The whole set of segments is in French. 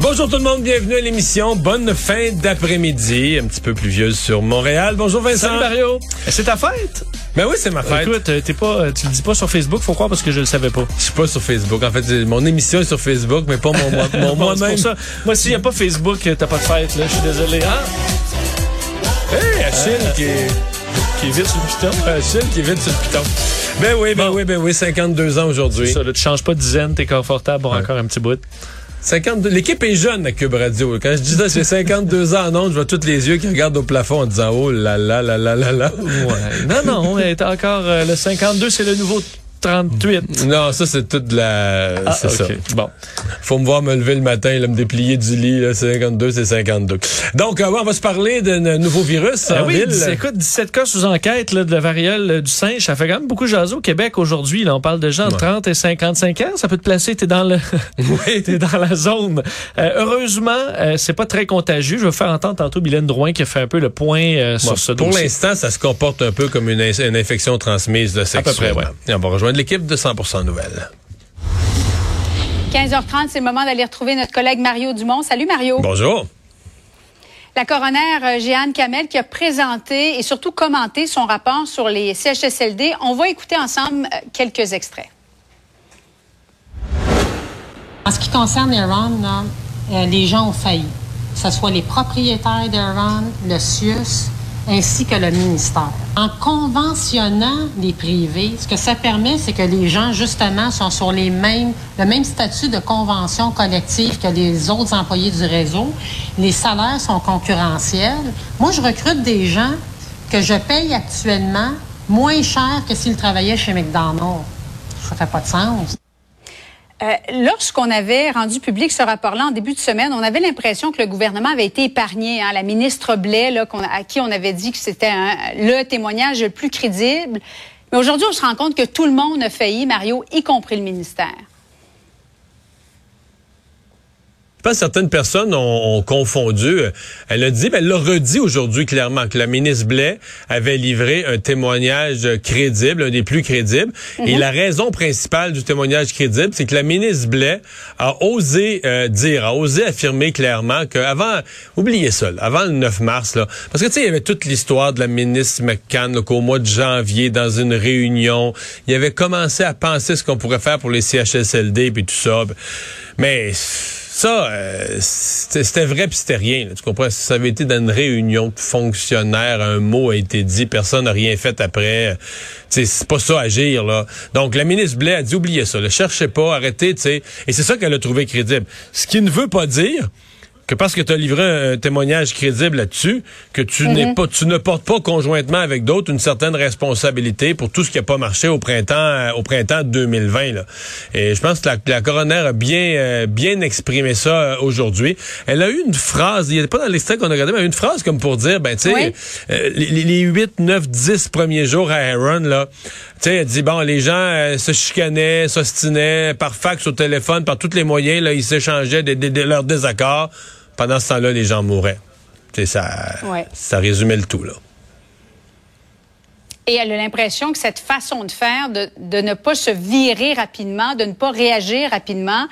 Bonjour tout le monde, bienvenue à l'émission. Bonne fin d'après-midi, un petit peu pluvieuse sur Montréal. Bonjour Vincent. Salut Mario. C'est ta fête? Ben oui, c'est ma fête. Écoute, euh, t'es pas, euh, tu le dis pas sur Facebook, faut croire parce que je le savais pas. Je suis pas sur Facebook. En fait, mon émission est sur Facebook, mais pas mon, mon Bon, moi-même. pour ça. Moi, s'il y a pas Facebook, euh, t'as pas de fête, là. Je suis désolé. Hein? Hey, Achille qui est... Qui est vite sur le piton. Achille qui est vite sur le piton. Ben oui, ben Bon. oui, ben oui, 52 ans aujourd'hui. Ça, là, tu changes pas de dizaine, t'es confortable pour encore un petit bout. 52. L'équipe est jeune à Cube Radio. Quand je dis ça, j'ai 52 ans en je vois tous les yeux qui regardent au plafond en disant oh là là là là là là. Ouais. non, non, elle est encore, euh, le 52, c'est le nouveau 38. Non, ça c'est toute la. Ah, c'est ça. ok. Bon. Faut me voir me lever le matin, là, me déplier du lit. Là, 52, c'est 52. Donc, euh, on va se parler d'un nouveau virus en oui, ville. écoute, 17 cas sous enquête là, de la variole euh, du singe. Ça fait quand même beaucoup jaser au Québec aujourd'hui. On parle de gens de Ouais. 30 et 55 ans. Ça peut te placer, t'es dans le, Oui. t'es dans la zone. Euh, heureusement, euh, c'est pas très contagieux. Je vais faire entendre tantôt Mylène Drouin qui a fait un peu le point euh, sur ce pour dossier. l'instant, ça se comporte un peu comme une, in- une infection transmise de peu près, ouais. Et on va rejoindre l'équipe de 100% Nouvelles. 15h30, c'est le moment d'aller retrouver notre collègue Mario Dumont. Salut Mario. Bonjour. La coroner euh, Jeanne Kamel qui a présenté et surtout commenté son rapport sur les CHSLD. On va écouter ensemble euh, quelques extraits. En ce qui concerne Iran, là, euh, les gens ont failli. Que ce soit les propriétaires d'Iran, le CIUS, ainsi que le ministère. En conventionnant les privés, ce que ça permet, c'est que les gens, justement, sont sur les mêmes, le même statut de convention collective que les autres employés du réseau. Les salaires sont concurrentiels. Moi, je recrute des gens que je paye actuellement moins cher que s'ils travaillaient chez McDonald's. Ça fait pas de sens. Euh, Lorsqu'on avait rendu public ce rapport-là en début de semaine, on avait l'impression que le gouvernement avait été épargné. Hein, la ministre Blais, là, à qui on avait dit que c'était le témoignage le plus crédible. Mais aujourd'hui, on se rend compte que tout le monde a failli, Mario, y compris le ministère. Je pense que certaines personnes ont, ont confondu. Euh, Elle a dit, ben, elle l'a redit aujourd'hui clairement que la ministre Blais avait livré un témoignage crédible, un des plus crédibles. Et la raison principale du témoignage crédible, c'est que la ministre Blais a osé euh, dire, a osé affirmer clairement qu'avant, oubliez ça, là, avant le 9 mars, là, parce que tu sais, il y avait toute l'histoire de la ministre McCann qu'au mois de janvier, dans une réunion, il avait commencé à penser ce qu'on pourrait faire pour les CHSLD puis tout ça. Mais ça, euh, c'était vrai puis c'était rien. là. tu comprends? Ça avait été dans une réunion de fonctionnaires, un mot a été dit, personne n'a rien fait après. euh, C'est pas ça agir, là. Donc, la ministre Blais a dit, oubliez ça, ne cherchez pas, arrêtez, tu sais. Et c'est ça qu'elle a trouvé crédible. Ce qui ne veut pas dire que parce que tu as livré un, témoignage crédible là-dessus, que tu n'es pas, tu ne portes pas conjointement avec d'autres une certaine responsabilité pour tout ce qui n'a pas marché au printemps, euh, au printemps 2020. Là. Et je pense que la, la coroner a bien, euh, bien exprimé ça euh, aujourd'hui. Elle a eu une phrase, il n'y a pas dans l'extrait qu'on a regardé, mais elle a eu une phrase comme pour dire, ben tu sais, Oui. euh, les, les- les 8, 9, 10 premiers jours à Aaron, là, tu sais, elle dit, bon, les gens se chicanaient, s'ostinaient par fax au téléphone, par tous les moyens, là, ils s'échangeaient des- des- de leurs désaccords. Pendant ce temps-là, les gens mouraient. Ça, Ouais. ça résumait le tout, là. Et elle a l'impression que cette façon de faire, de, de ne pas se virer rapidement, de ne pas réagir rapidement,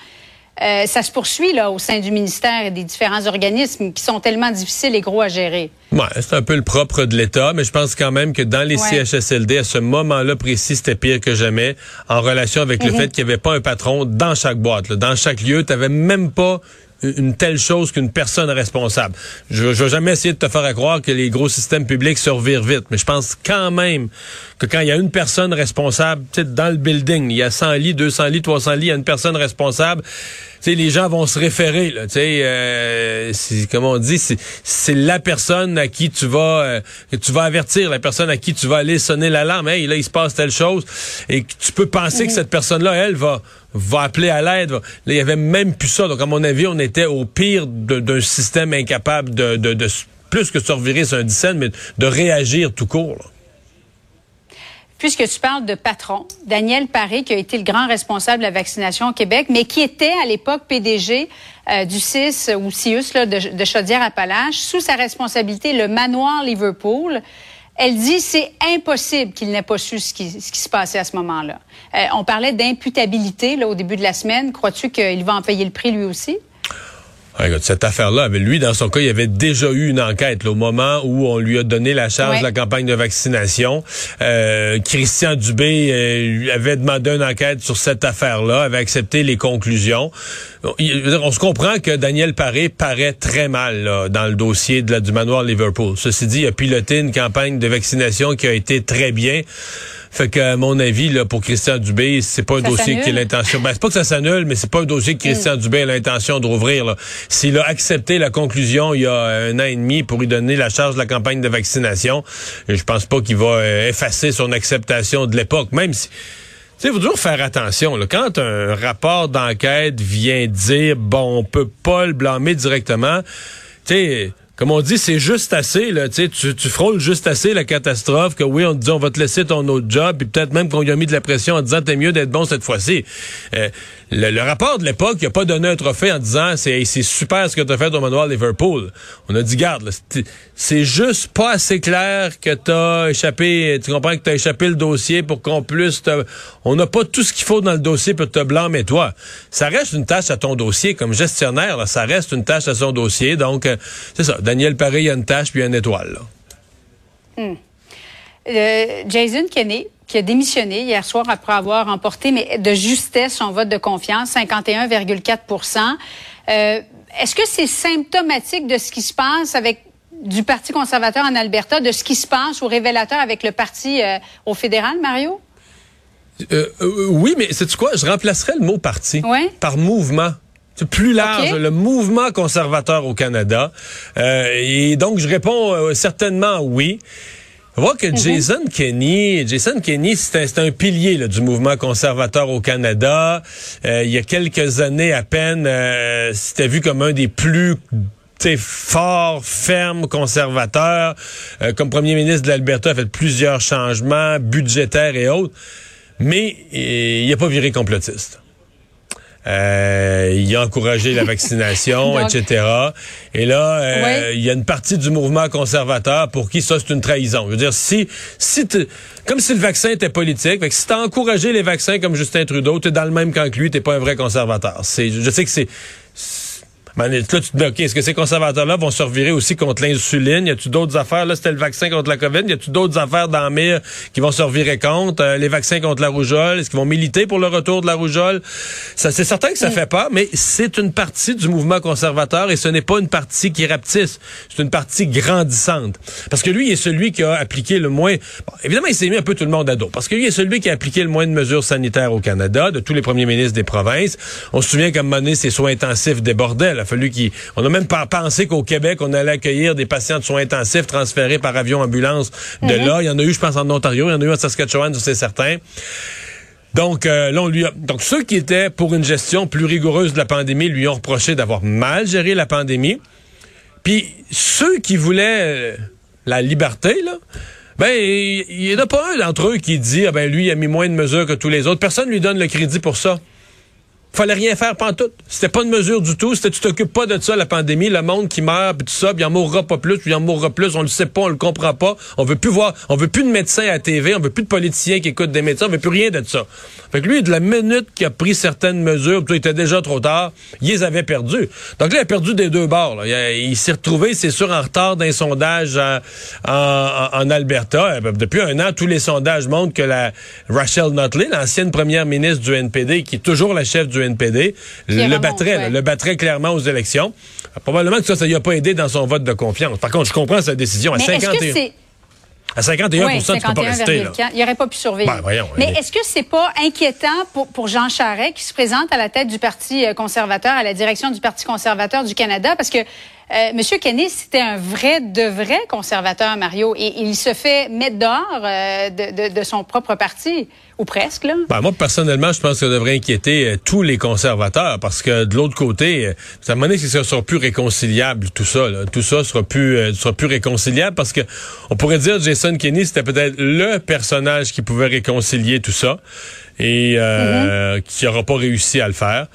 euh, ça se poursuit là au sein du ministère et des différents organismes qui sont tellement difficiles et gros à gérer. Ouais, c'est un peu le propre de l'État, mais je pense quand même que dans les Ouais. CHSLD, à ce moment-là précis, c'était pire que jamais, en relation avec le Mhm. fait qu'il n'y avait pas un patron dans chaque boîte, là. dans chaque lieu. Tu n'avais même pas une telle chose qu'une personne responsable. Je ne vais jamais essayer de te faire croire que les gros systèmes publics survivent vite, mais je pense quand même que quand il y a une personne responsable, dans le building, il y a 100 lits, 200 lits, 300 lits, il y a une personne responsable, sais, les gens vont se référer, là, tu sais, euh, c'est- comme on dit, c'est la personne à qui tu vas, euh, que tu vas avertir, la personne à qui tu vas aller sonner l'alarme, hey, là, il se passe telle chose, et que tu peux penser que cette personne-là, elle, va va appeler à l'aide. Là, il y avait même plus ça. Donc, à mon avis, on était au pire d'un système incapable de, de, plus que se revirer sur un dixaine, mais de réagir tout court. là. Puisque tu parles de patron, Daniel Paré, qui a été le grand responsable de la vaccination au Québec, mais qui était à l'époque PDG euh, du CIS ou CIUS là, de, Chaudière-Appalaches, sous sa responsabilité, le manoir Liverpool. Elle dit c'est impossible qu'il n'ait pas su ce qui, ce qui se passait à ce moment-là. Euh, on parlait d'imputabilité là, au début de la semaine. Crois-tu qu'il va en payer le prix lui aussi? Écoute, cette affaire-là, avec lui, dans son cas, il y avait déjà eu une enquête là, au moment où on lui a donné la charge Ouais. de la campagne de vaccination. Euh, Christian Dubé euh, avait demandé une enquête sur cette affaire-là, avait accepté les conclusions. Il- on se comprend que Daniel Paré paraît très mal là, dans le dossier de la, du manoir Liverpool. Ceci dit, il a piloté une campagne de vaccination qui a été très bien. Fait que, à mon avis, là, pour Christian Dubé, c'est pas un Ça dossier qui a l'intention. Ben, c'est pas que ça s'annule, mais c'est pas un dossier que Christian Dubé a l'intention de rouvrir. S'il a accepté la conclusion il y a un an et demi pour lui donner la charge de la campagne de vaccination, je pense pas qu'il va euh, effacer son acceptation de l'époque, même si. Tu sais, il faut toujours faire attention. Là. Quand un rapport d'enquête vient dire, bon, on peut pas le blâmer directement, tu sais, comme on dit, c'est juste assez. Là, tu, tu, frôles juste assez la catastrophe que oui, on te dit, on va te laisser ton autre job, puis peut-être même qu'on lui a mis de la pression en disant, t'es mieux d'être bon cette fois-ci. Euh, le, rapport de l'époque, il a pas donné un trophée en disant, c'est c'est super ce que tu as fait au manoir Liverpool. On a dit, garde, c'est- juste pas assez clair que t'as échappé, tu comprends que t'as échappé le dossier pour qu'on puisse. On n'a pas tout ce qu'il faut dans le dossier pour te blâmer toi. Ça reste une tâche à ton dossier comme gestionnaire, ça reste une tâche à son dossier. Donc, euh, c'est ça. Daniel Paré, il y a une tâche puis une étoile. là. Euh, Jason Kenney, qui a démissionné hier soir après avoir remporté mais de justesse son vote de confiance, 51,4% euh, Est-ce que c'est symptomatique de ce qui se passe avec du Parti conservateur en Alberta, de ce qui se passe ou révélateur avec le parti euh, au fédéral, Mario? Euh, euh, oui, mais c'est quoi? Je remplacerais le mot parti Ouais. par mouvement. C'est plus large, le mouvement conservateur au Canada. Euh, et donc, je réponds euh, certainement oui. On voit que Jason Kenney, Jason Kenney, c'est un, pilier là, du mouvement conservateur au Canada. Euh, il y a quelques années à peine, euh, c'était vu comme un des plus forts, fermes conservateurs. Euh, comme premier ministre de l'Alberta, a fait plusieurs changements budgétaires et autres. Mais euh, il n'a pas viré complotiste. Euh, il a encouragé la vaccination, Donc- etc. Et là, euh, Ouais. il y a une partie du mouvement conservateur pour qui ça, c'est une trahison. Je veux dire, si, si comme si le vaccin était politique, fait que si t'as encouragé les vaccins comme Justin Trudeau, t'es dans le même camp que lui, t'es pas un vrai conservateur. C'est, je sais que c'est, là, tu te dis, OK, est-ce que ces conservateurs-là vont se revirer aussi contre l'insuline? Y a-tu d'autres affaires? Là, c'était le vaccin contre la COVID. Y a-tu d'autres affaires dans mire qui vont se revirer contre? Euh, les vaccins contre la rougeole? Est-ce qu'ils vont militer pour le retour de la rougeole? Ça, c'est certain que ça fait peur, mais c'est une partie du mouvement conservateur et ce n'est pas une partie qui rapetisse. C'est une partie grandissante. Parce que lui, il est celui qui a appliqué le moins... Bon, évidemment, il s'est mis un peu tout le monde à dos. Parce que lui, il est celui qui a appliqué le moins de mesures sanitaires au Canada, de tous les premiers ministres des provinces. On se souvient qu'à un moment donné, ses soins intensifs débordaient. A fallu qu'il... On a même pas pensé qu'au Québec, on allait accueillir des patients de soins intensifs transférés par avion ambulance de là. Il y en a eu, je pense, en Ontario. Il y en a eu en Saskatchewan, c'est certain. Donc, euh, là, on lui a... Donc, ceux qui étaient pour une gestion plus rigoureuse de la pandémie lui ont reproché d'avoir mal géré la pandémie. Puis, ceux qui voulaient euh, la liberté, là, ben, il n'y en a pas un d'entre eux qui dit, ah ben, lui, il a mis moins de mesures que tous les autres. Personne lui donne le crédit pour ça. Fallait rien faire pantoute. C'était pas une mesure du tout. C'était tu t'occupes pas de ça, la pandémie, le monde qui meurt, puis tout ça, puis il en mourra pas plus, puis il en mourra plus. On le sait pas, on le comprend pas. On veut plus voir, on veut plus de médecins à la TV, on veut plus de politiciens qui écoutent des médecins, on veut plus rien de ça. Fait que lui, de la minute qu'il a pris certaines mesures, puis il était déjà trop tard, il les avait perdues. Donc là, il a perdu des deux bords. Il, s'est retrouvé, c'est sûr, en retard d'un sondage en, Alberta. Euh, Depuis un an, tous les sondages montrent que la Rachel Notley, l'ancienne première ministre du NPD, qui est toujours la chef du NPD, le battrait, ouais. le battrait clairement aux élections. Probablement que ça, ça lui a pas aidé dans son vote de confiance. Par contre, je comprends sa décision. À Mais est-ce que 51, c'est... à 51 Oui, tu peux pas rester. Là. 51,4. Il n'aurait pas pu surveiller. Ben, voyons, Mais est-ce que c'est pas inquiétant pour, pour Jean Charest qui se présente à la tête du Parti euh, conservateur, à la direction du Parti conservateur du Canada? Parce que euh, M. Kenny, c'était un vrai de vrai conservateur, Mario, et il se fait mettre dehors euh, de, de- de son propre parti, ou presque, là. Ben, moi, personnellement, je pense que ça devrait inquiéter euh, tous les conservateurs parce que de l'autre côté, euh, ça m'a donné que ça sera plus réconciliable, tout ça. là. Tout ça sera plus, euh, sera plus réconciliable parce que on pourrait dire Jason Kenney, c'était peut-être le personnage qui pouvait réconcilier tout ça et euh, qui n'aura pas réussi à le faire.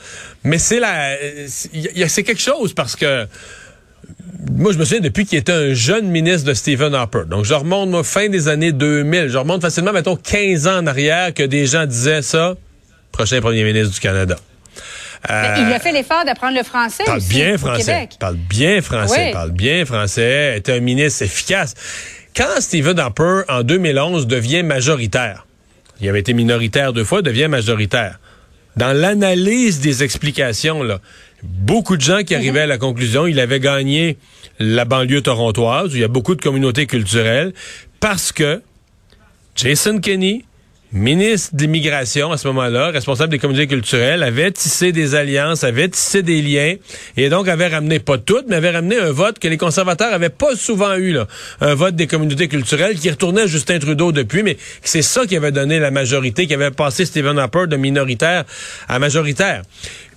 Mais c'est la, euh, c'est- il y a- c'est quelque chose parce que moi, je me souviens depuis qu'il était un jeune ministre de Stephen Harper. Donc, je remonte, moi, fin des années 2000. Je remonte facilement, mettons, 15 ans en arrière que des gens disaient ça. Prochain premier ministre du Canada. Euh, il a fait l'effort d'apprendre le français parle aussi, bien français. Parle bien français. Oui. Parle bien français. Est un ministre efficace. Quand Stephen Harper, en 2011, devient majoritaire, il avait été minoritaire deux fois, devient majoritaire. Dans l'analyse des explications, là, beaucoup de gens qui arrivaient à la conclusion, il avait gagné la banlieue torontoise, où il y a beaucoup de communautés culturelles, parce que Jason Kenney, ministre de l'immigration à ce moment-là, responsable des communautés culturelles, avait tissé des alliances, avait tissé des liens, et donc avait ramené, pas toutes, mais avait ramené un vote que les conservateurs avaient pas souvent eu, là. Un vote des communautés culturelles qui retournait à Justin Trudeau depuis, mais c'est ça qui avait donné la majorité, qui avait passé Stephen Harper de minoritaire à majoritaire.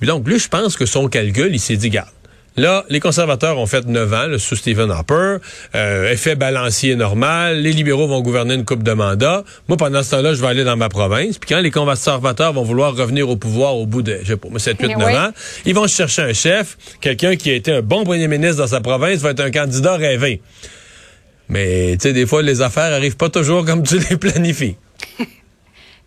Et donc, lui, je pense que son calcul, il s'est dit, garde. Là, les conservateurs ont fait 9 ans là, sous Stephen Harper, euh, effet balancier normal, les libéraux vont gouverner une coupe de mandats. Moi, pendant ce temps-là, je vais aller dans ma province. Puis quand les conservateurs vont vouloir revenir au pouvoir au bout de, je sais pas, 7, 8, Mais 9 oui. ans, ils vont chercher un chef, quelqu'un qui a été un bon premier ministre dans sa province, va être un candidat rêvé. Mais, tu sais, des fois, les affaires arrivent pas toujours comme tu les planifies.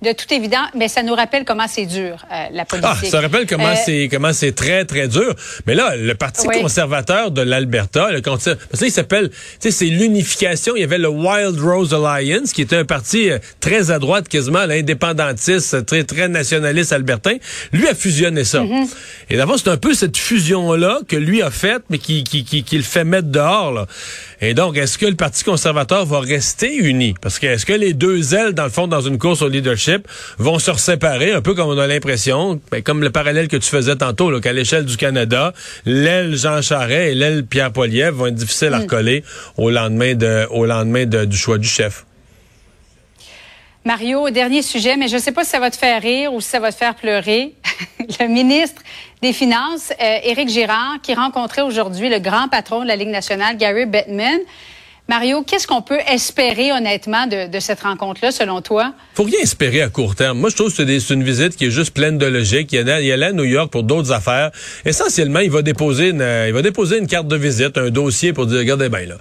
De tout évident, mais ça nous rappelle comment c'est dur, euh, la politique. Ah, ça rappelle comment Euh, c'est comment c'est très très dur. Mais là, le Parti Oui. conservateur de l'Alberta, le parce que là, il s'appelle, tu sais, c'est l'unification. Il y avait le Wild Rose Alliance, qui était un parti euh, très à droite, quasiment l'indépendantiste, très très nationaliste albertain. Lui a fusionné ça. Mm-hmm. Et d'abord, c'est un peu cette fusion là que lui a faite, mais qui qui qui, qui le fait mettre dehors. Là. Et donc, est-ce que le Parti conservateur va rester uni? Parce que est-ce que les deux ailes, dans le fond, dans une course au leadership, vont se séparer, un peu comme on a l'impression, ben, comme le parallèle que tu faisais tantôt, qu'à l'échelle du Canada, l'aile Jean Charest et l'aile Pierre Poilievre vont être difficiles à recoller au lendemain, de, au lendemain de- du choix du chef. Mario, dernier sujet, mais je ne sais pas si ça va te faire rire ou si ça va te faire pleurer. Le ministre des Finances, euh, Éric Girard, qui rencontrait aujourd'hui le grand patron de la Ligue nationale, Gary Bettman. Mario, qu'est-ce qu'on peut espérer honnêtement de, de cette rencontre-là, selon toi? faut rien espérer à court terme. Moi, je trouve que c'est une visite qui est juste pleine de logique. Il il allait à New York pour d'autres affaires. Essentiellement, il va déposer une, euh, il va déposer une carte de visite, un dossier pour dire, regardez bien, là,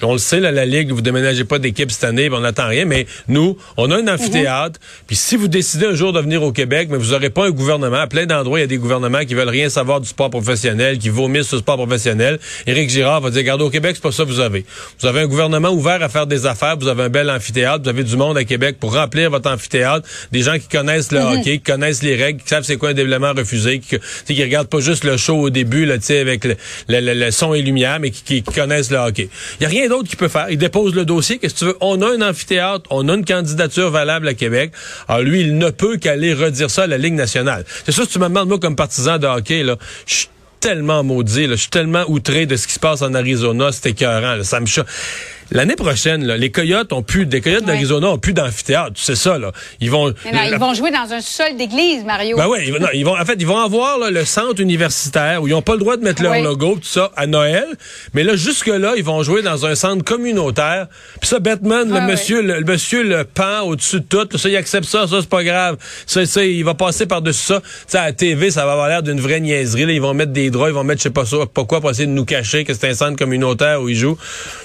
on le sait, là, la Ligue, vous déménagez pas d'équipe cette année, on n'attend rien, mais nous, on a un amphithéâtre, puis si vous décidez un jour de venir au Québec, mais vous aurez pas un gouvernement, à plein d'endroits, il y a des gouvernements qui veulent rien savoir du sport professionnel, qui vomissent sur le sport professionnel. Éric Girard va dire, regardez, au Québec, c'est pas ça que vous avez. Vous avez un gouvernement ouvert à faire des affaires, vous avez un bel amphithéâtre, vous avez du monde à Québec pour remplir votre amphithéâtre, des gens qui connaissent le hockey, qui connaissent les règles, qui savent c'est quoi un développement refusé, qui, qui regardent pas juste le show au début, là, tu sais, avec le, le- le- le son et lumière, mais qui, connaissent le hockey. Il y a rien d'autre qu'il peut faire. Il dépose le dossier, qu'est-ce que tu veux? On a un amphithéâtre, on a une candidature valable à Québec. Alors lui, il ne peut qu'aller redire ça à la Ligue nationale. C'est sûr, si tu me demandes, moi, comme partisan de hockey, là, je suis tellement maudit, là. je suis tellement outré de ce qui se passe en Arizona, c'est écœurant. là. Ça me choque. L'année prochaine, là, les Coyotes ont plus, des Coyotes Ouais. d'Arizona ont plus d'amphithéâtre. Tu sais ça, là. Ils vont. Mais non, ils vont jouer dans un sol d'église, Mario. Ben oui, ils vont, non, ils vont, en fait, ils vont avoir là, le centre universitaire où ils n'ont pas le droit de mettre leur logo, tout ça, à Noël. Mais là, jusque-là, ils vont jouer dans un centre communautaire. Puis ça, Batman, le Ah, monsieur, le, le monsieur le pend au-dessus de tout. Ça, il accepte ça, ça, c'est pas grave. Ça, ça, il va passer par-dessus ça. Sais, à la TV, ça va avoir l'air d'une vraie niaiserie. Là. Ils vont mettre des draps, ils vont mettre, je sais pas, ça, pas quoi, pour essayer de nous cacher que c'est un centre communautaire où ils jouent.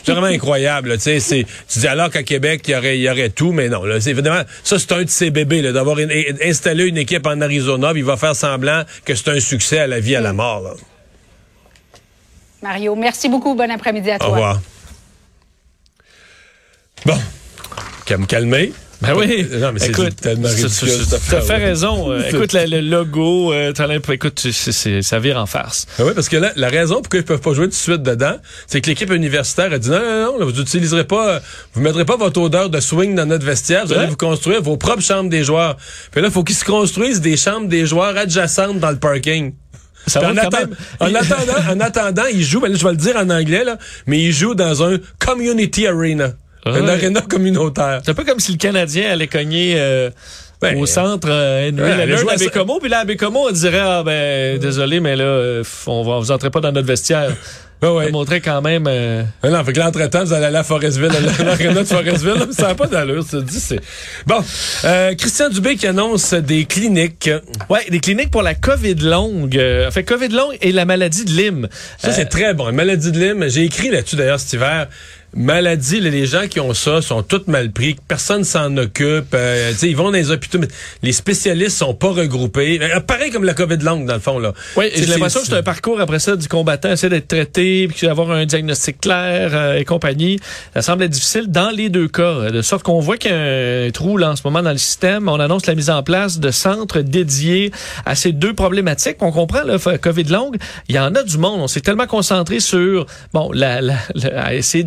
C'est vraiment incroyable. Tu sais, c'est, tu dis alors qu'à Québec, il y aurait, il y aurait tout, mais non. Là, évidemment, ça, c'est un de ses bébés, d'avoir in- in- installé une équipe en Arizona, puis il va faire semblant que c'est un succès à la vie, à la mort. là. Mario, merci beaucoup. Bon après-midi à Au toi. revoir. Bon. Qu'à me calmer. Ben oui. Non, mais c'est écoute, tellement ridicule, tu as fait raison. Euh, écoute, le, logo, euh, écoute, ça vire en farce. Ah oui, parce que là, la raison pourquoi ils peuvent pas jouer tout de suite dedans, c'est que l'équipe universitaire a dit non, non, non, vous utiliserez pas, euh, vous mettrez pas votre odeur de swing dans notre vestiaire, vous allez vous construire vos propres chambres des joueurs. Puis là, il faut qu'ils se construisent des chambres des joueurs adjacentes dans le parking. Ça en, atten- même. en attendant, en attendant, ils jouent, ben là, je vais le dire en anglais, là, mais ils jouent dans un community arena. Un Ouais. arena communautaire. C'est un peu comme si le Canadien allait cogner euh, Ben, au centre euh, Henry ouais, à Bécomo, puis là, à Bécomo, on dirait, ah ben, désolé, mais là, euh, on va, vous entrez pas dans notre vestiaire. Ouais, ouais. Ça montrait quand même... euh, Ah non, fait que l'entretemps, vous allez aller à Forestville, à l'aréna de Forestville. là, Ça n'a pas d'allure, ça dit. c'est Bon, euh, Christian Dubé qui annonce des cliniques. Ouais, des cliniques pour la COVID longue. Euh, fait COVID longue et la maladie de Lyme. Ça, c'est très bon. Une maladie de Lyme, j'ai écrit là-dessus d'ailleurs cet hiver. Maladie, là, les gens qui ont ça sont tous mal pris, personne s'en occupe. euh, tu sais, ils vont dans les hôpitaux, mais les spécialistes sont pas regroupés. Euh, pareil comme la COVID longue, dans le fond. là. Oui, j'ai l'impression que c'est un parcours après ça du combattant, essayer d'être traité, puis d'avoir un diagnostic clair euh, et compagnie. Ça semble être difficile dans les deux cas, euh, de sorte qu'on voit qu'il y a un trou là en ce moment dans le système. On annonce la mise en place de centres dédiés à ces deux problématiques. On comprend le COVID longue, il y en a du monde. On s'est tellement concentré sur bon, la, la, la- à essayer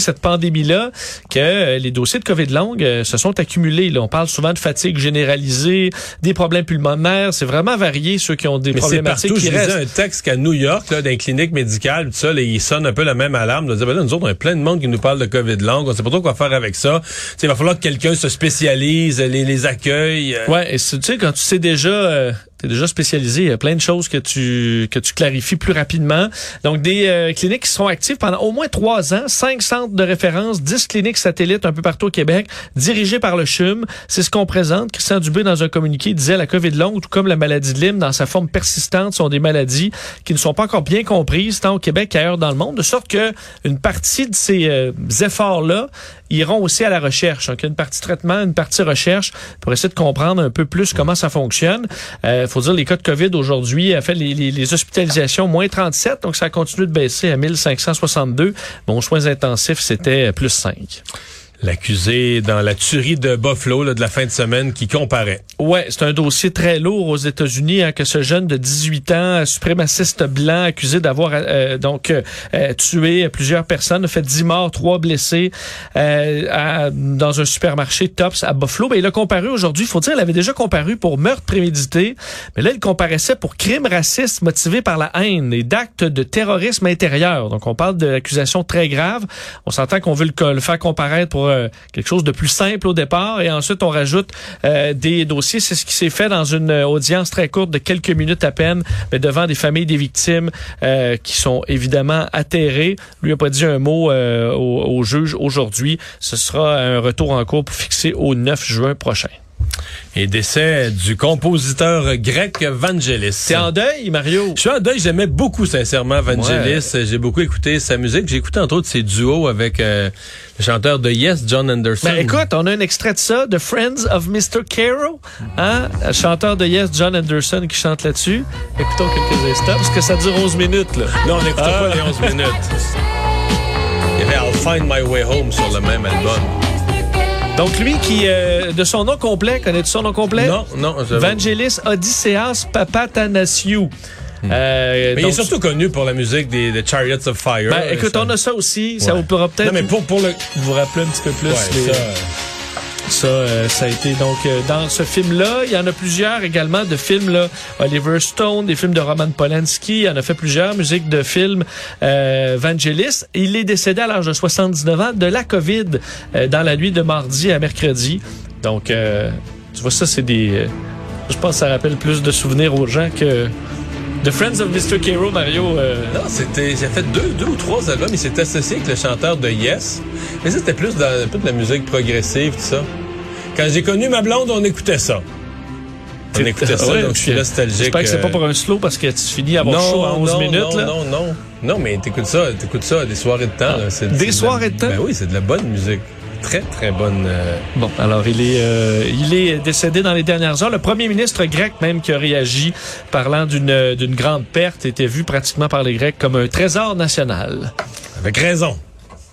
cette pandémie-là que euh, les dossiers de COVID longue euh, se sont accumulés. Là. On parle souvent de fatigue généralisée, des problèmes pulmonaires. C'est vraiment varié ceux qui ont des Mais c'est problématiques partout. qui Je restent. un texte qu'à New York, là, dans les cliniques médicales, tout ça, là, ils sonnent un peu la même alarme. Disent, ben là, nous autres, on a plein de monde qui nous parle de COVID longue. On sait pas trop quoi faire avec ça. Tu sais, il va falloir que quelqu'un se spécialise, les, les accueille. euh. Ouais, et tu sais, quand tu sais déjà, euh, t'es déjà spécialisé, il y a plein de choses que tu que tu clarifies plus rapidement. Donc, des euh, cliniques qui seront actives pendant au moins trois ans, cinq centres de référence, dix cliniques satellites un peu partout au Québec, dirigées par le CHUM. C'est ce qu'on présente. Christian Dubé, dans un communiqué, disait la COVID longue, tout comme la maladie de Lyme, dans sa forme persistante, sont des maladies qui ne sont pas encore bien comprises, tant au Québec qu'ailleurs dans le monde, de sorte que une partie de ces euh, efforts-là iront aussi à la recherche. Donc, une partie traitement, une partie recherche pour essayer de comprendre un peu plus comment ça fonctionne. Il faut dire, les cas de COVID aujourd'hui, en fait, les, hospitalisations, moins 37, donc ça a continué de baisser à 1562. Bon, soins intensifs, c'était plus 5. L'accusé dans la tuerie de Buffalo là, de la fin de semaine qui comparait. Ouais, c'est un dossier très lourd aux États-Unis hein, que ce jeune de 18 ans, suprémaciste blanc, accusé d'avoir euh, donc euh, euh, tué plusieurs personnes, fait 10 morts, 3 blessés euh, dans un supermarché Tops à Buffalo. Il a comparu aujourd'hui. Il faut dire, il avait déjà comparu pour meurtre prémédité, mais là, il comparaissait pour crime raciste motivé par la haine et d'actes de terrorisme intérieur. Donc, on parle d'accusation très grave. On s'entend qu'on veut le, le faire comparaître pour euh, quelque chose de plus simple au départ et ensuite on rajoute euh, des dossiers. C'est ce qui s'est fait dans une euh, audience très courte de quelques minutes à peine, mais devant des familles des victimes qui sont évidemment atterrées. Lui a pas dit un mot au, au juge aujourd'hui. Ce sera un retour en cours pour fixer au 9 juin prochain. Et décès du compositeur grec Vangelis. T'es en deuil, Mario? Je suis en deuil, j'aimais beaucoup sincèrement Vangelis. J'ai beaucoup écouté sa musique. J'ai écouté entre autres ses duos avec euh, le chanteur de Yes, John Anderson. Ben écoute, on a un extrait de ça, de Friends of Mr. Caro, hein? Chanteur de Yes, John Anderson, qui chante là-dessus. Écoutons quelques instants, parce que ça dure 11 minutes, là. Non, on n'écoutera Ah. pas les 11 minutes. Il y avait I'll Find My Way Home sur le même album. Donc lui qui, euh, de son nom complet, connais-tu son nom complet? Non, non. Vangelis Odysseas Papatanasiou. Euh, Hmm. Mais il est surtout connu pour la musique des, des Chariots of Fire. ben, écoute, Ça- on a ça aussi. Ça vous pourra peut-être Non, mais pour, pour le... vous rappeler un petit peu plus. Ouais, les- ça, Ça, euh, ça a été donc euh, dans ce film-là. Il y en a plusieurs également de films là. Oliver Stone, des films de Roman Polanski. Il en a fait plusieurs musiques de films. Euh, Vangelis. Il est décédé à l'âge de 79 ans de la COVID euh, dans la nuit de mardi à mercredi. Donc, euh, tu vois ça, c'est des. euh, je pense que ça rappelle plus de souvenirs aux gens que The Friends of Mr. Cairo, Mario. euh, Non, c'était. J'ai fait deux, deux ou trois albums. Il s'est associé avec le chanteur de Yes. Mais ça, c'était plus dans un peu de la musique progressive, tout ça. Quand j'ai connu ma blonde, on écoutait ça. On écoutait ça, Ouais, donc je suis nostalgique. J'espère que c'est pas euh, pour un slow parce que tu finis à avoir chaud en 11 non, minutes. non, là. non, non. Non, mais t'écoutes ça, t'écoutes ça à des soirées de temps. là. Des c'est de soirées de temps? Ben oui, c'est de la bonne musique. Très, très bonne. euh, Bon, alors il est, euh, il est décédé dans les dernières heures. Le premier ministre grec même qui a réagi, parlant d'une d'une grande perte, était vu pratiquement par les Grecs comme un trésor national. Avec raison.